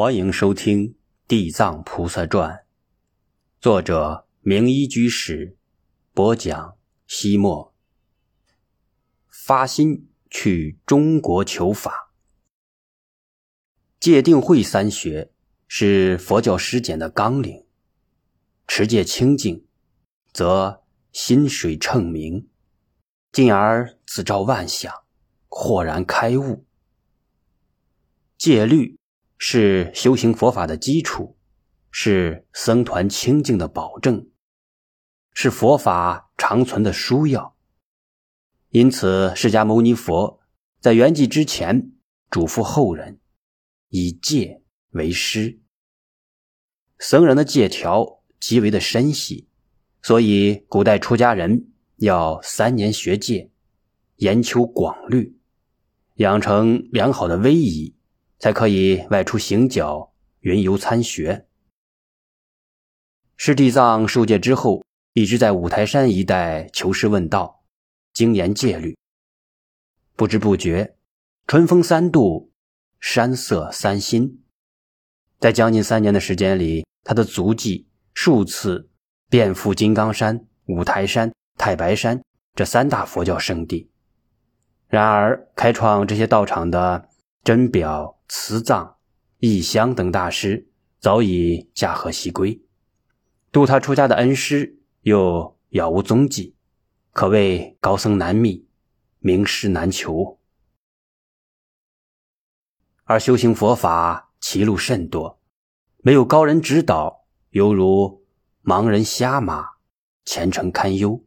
欢迎收听《地藏菩萨传》，作者明一居士播讲。西莫发心去中国求法，戒定慧三学是佛教实践的纲领。持戒清净，则心水澄明，进而自照万象，豁然开悟。戒律。是修行佛法的基础，是僧团清净的保证，是佛法长存的枢要。因此，释迦牟尼佛在圆寂之前嘱咐后人，以戒为师。僧人的戒条极为的深细，所以古代出家人要三年学戒，研究广律，养成良好的威仪。才可以外出行脚、云游参学。师地藏受戒之后，一直在五台山一带求师问道，精研戒律。不知不觉，春风三度，山色三新。在将近三年的时间里，他的足迹数次遍赴金刚山、五台山、太白山这三大佛教圣地。然而，开创这些道场的真表。慈藏、义香等大师早已驾鹤西归，渡他出家的恩师又杳无踪迹，可谓高僧难觅，名师难求。而修行佛法歧路甚多，没有高人指导，犹如盲人瞎马，前程堪忧。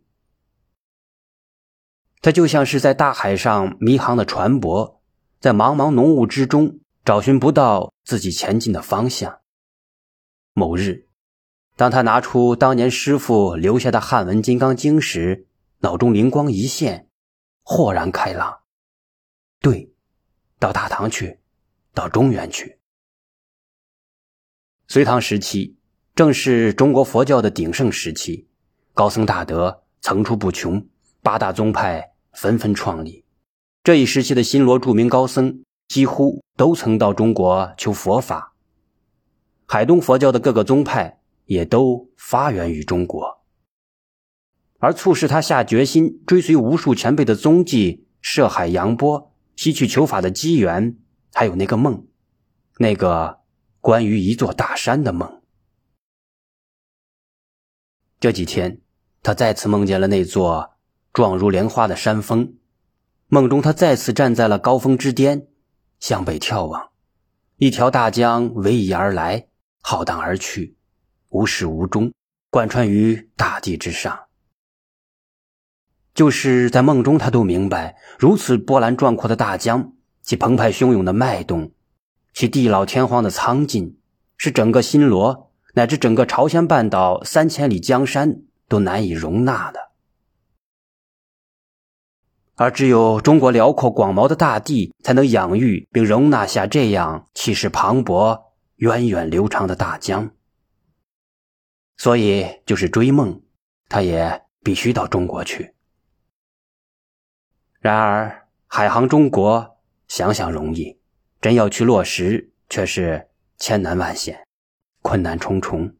他就像是在大海上迷航的船舶，在茫茫浓雾之中。找寻不到自己前进的方向。某日，当他拿出当年师傅留下的汉文《金刚经》时，脑中灵光一现，豁然开朗。对，到大唐去，到中原去。隋唐时期正是中国佛教的鼎盛时期，高僧大德层出不穷，八大宗派纷纷创立。这一时期的新罗著名高僧。几乎都曾到中国求佛法，海东佛教的各个宗派也都发源于中国。而促使他下决心追随无数前辈的踪迹，涉海扬波，吸取求法的机缘，还有那个梦，那个关于一座大山的梦。这几天，他再次梦见了那座状如莲花的山峰，梦中他再次站在了高峰之巅。向北眺望，一条大江逶迤而来，浩荡而去，无始无终，贯穿于大地之上。就是在梦中，他都明白，如此波澜壮阔的大江，其澎湃汹涌的脉动，其地老天荒的苍劲，是整个新罗乃至整个朝鲜半岛三千里江山都难以容纳的。而只有中国辽阔广袤的大地，才能养育并容纳下这样气势磅礴、源远流长的大江。所以，就是追梦，他也必须到中国去。然而，海航中国，想想容易，真要去落实，却是千难万险，困难重重。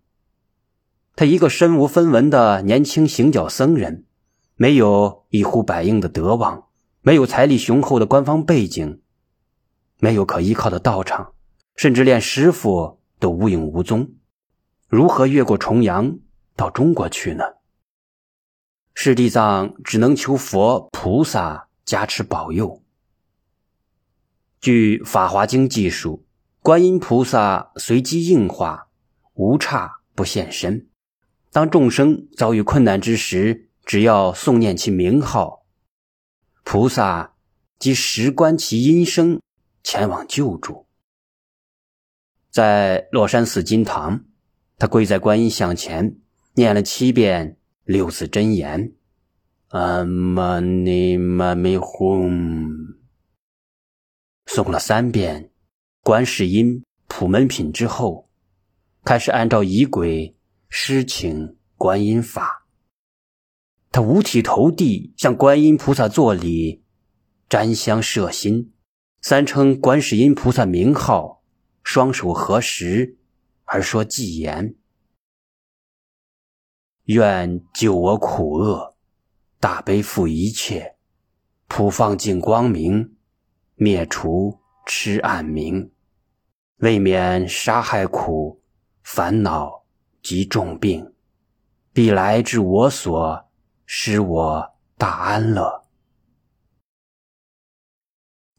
他一个身无分文的年轻行脚僧人。没有一呼百应的德望，没有财力雄厚的官方背景，没有可依靠的道场，甚至连师傅都无影无踪，如何越过重洋到中国去呢？师地藏只能求佛菩萨加持保佑。据《法华经》记述，观音菩萨随机应化，无差不现身。当众生遭遇困难之时，只要诵念其名号，菩萨即时观其音声，前往救助。在洛山寺金堂，他跪在观音像前，念了七遍六字真言：“阿弥嘛咪吽。”诵了三遍观世音普门品之后，开始按照仪轨施请观音法。他五体投地向观音菩萨作礼，瞻香摄心，三称观世音菩萨名号，双手合十，而说偈言：“愿救我苦厄，大悲负一切，普放净光明，灭除痴暗明，未免杀害苦，烦恼及重病，必来至我所，使我大安乐。”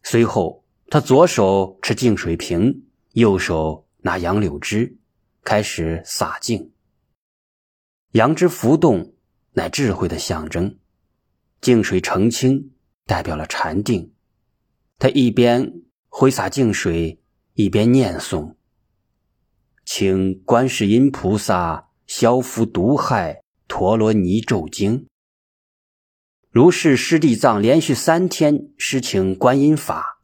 随后，他左手持净水瓶，右手拿杨柳枝，开始洒净。杨枝浮动，乃智慧的象征；净水澄清，代表了禅定。他一边挥洒净水，一边念诵：“请观世音菩萨消伏毒害陀罗尼咒经。”如是，师弟藏连续三天施请观音法。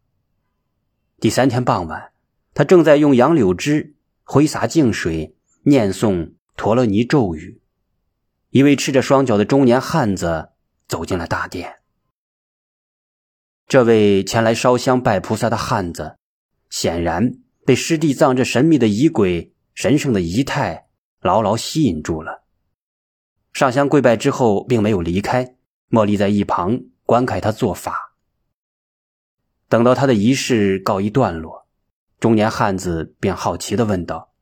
第三天傍晚，他正在用杨柳枝挥洒净水，念诵陀罗尼咒语。一位赤着双脚的中年汉子走进了大殿。这位前来烧香拜菩萨的汉子，显然被师弟藏这神秘的仪轨、神圣的仪态牢牢吸引住了。上香跪拜之后，并没有离开。茉莉在一旁观看他做法。等到他的仪式告一段落，中年汉子便好奇地问道：“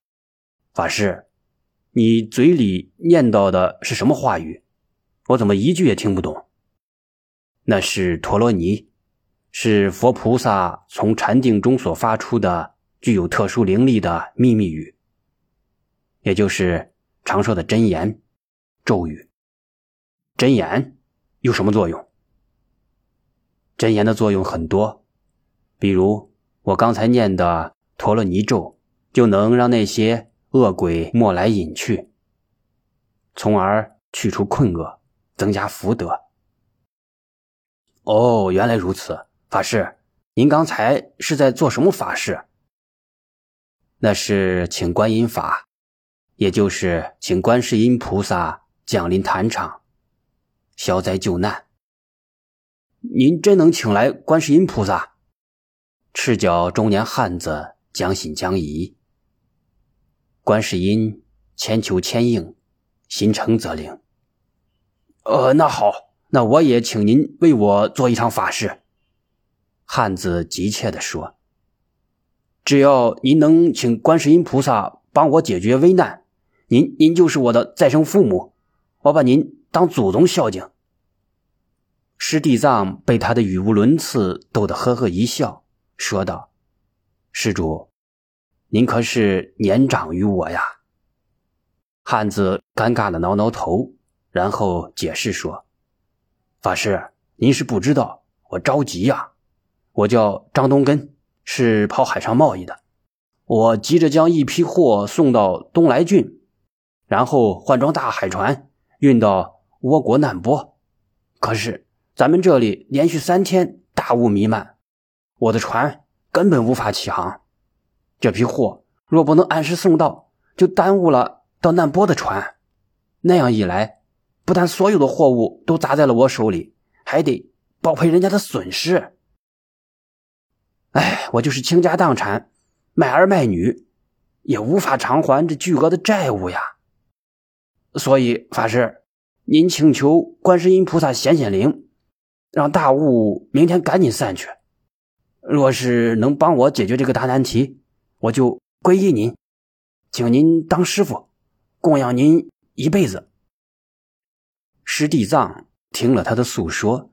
法师，你嘴里念叨的是什么话语？我怎么一句也听不懂？”“那是陀罗尼，是佛菩萨从禅定中所发出的具有特殊灵力的秘密语，也就是常说的真言、咒语、真言。”有什么作用？真言的作用很多，比如我刚才念的陀罗尼咒，就能让那些恶鬼莫来隐去，从而去除困厄，增加福德。哦，原来如此，法师，您刚才是在做什么法事？那是请观音法，也就是请观世音菩萨降临坛场。消灾救难，您真能请来观世音菩萨？赤脚中年汉子将信将疑。观世音千求千应，心诚则灵。呃，那好，那我也请您为我做一场法事。汉子急切地说：“只要您能请观世音菩萨帮我解决危难，您您就是我的再生父母，我把您。”当祖宗孝敬。师弟藏被他的语无伦次逗得呵呵一笑，说道：“施主，您可是年长于我呀？”汉子尴尬的挠挠头，然后解释说：“法师，您是不知道，我着急呀。我叫张东根，是跑海上贸易的，我急着将一批货送到东来郡，然后换装大海船运到。”倭国难波，可是咱们这里连续三天大雾弥漫，我的船根本无法起航。这批货若不能按时送到，就耽误了到难波的船。那样一来，不但所有的货物都砸在了我手里，还得报赔人家的损失。哎，我就是倾家荡产，卖儿卖女，也无法偿还这巨额的债务呀。所以，法师。您请求观世音菩萨显显灵，让大雾明天赶紧散去。若是能帮我解决这个大难题，我就皈依您，请您当师傅，供养您一辈子。师弟藏听了他的诉说，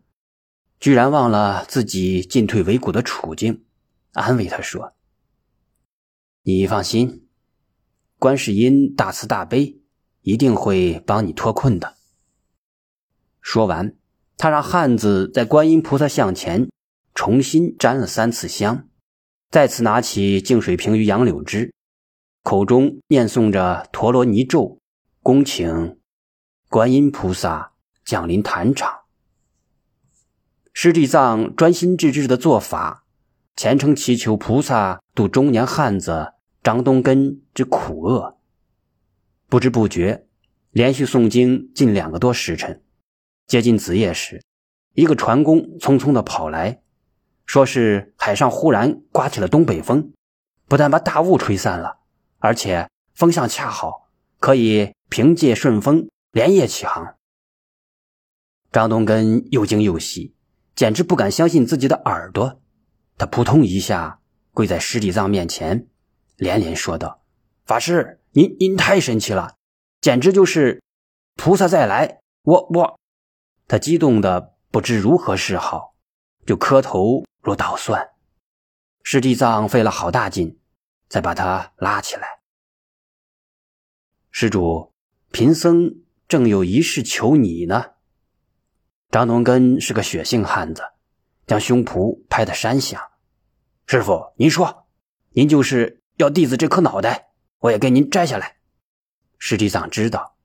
居然忘了自己进退维谷的处境，安慰他说：“你放心，观世音大慈大悲，一定会帮你脱困的。”说完，他让汉子在观音菩萨像前重新沾了三次香，再次拿起净水瓶与杨柳枝，口中念诵着陀罗尼咒，恭请观音菩萨降临坛场。师弟藏专心致志的做法，虔诚祈求菩萨度中年汉子张东根之苦厄。不知不觉，连续诵经近两个多时辰。接近子夜时，一个船工匆匆的跑来，说是海上忽然刮起了东北风，不但把大雾吹散了，而且风向恰好，可以凭借顺风连夜起航。张东根又惊又喜，简直不敢相信自己的耳朵。他扑通一下跪在师弟藏面前，连连说道：“法师，您您太神奇了，简直就是菩萨再来！我我……”他激动的不知如何是好，就磕头如捣蒜。师弟藏费了好大劲，才把他拉起来。施主，贫僧正有一事求你呢。张东根是个血性汉子，将胸脯拍得山响。师傅，您说，您就是要弟子这颗脑袋，我也给您摘下来。师弟藏知道，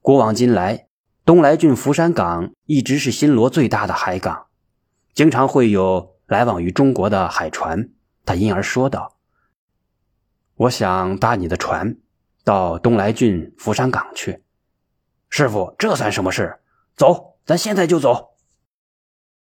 古往今来，东来郡福山港一直是新罗最大的海港，经常会有来往于中国的海船。他因而说道：“我想搭你的船，到东来郡福山港去。”师傅，这算什么事？走。咱现在就走。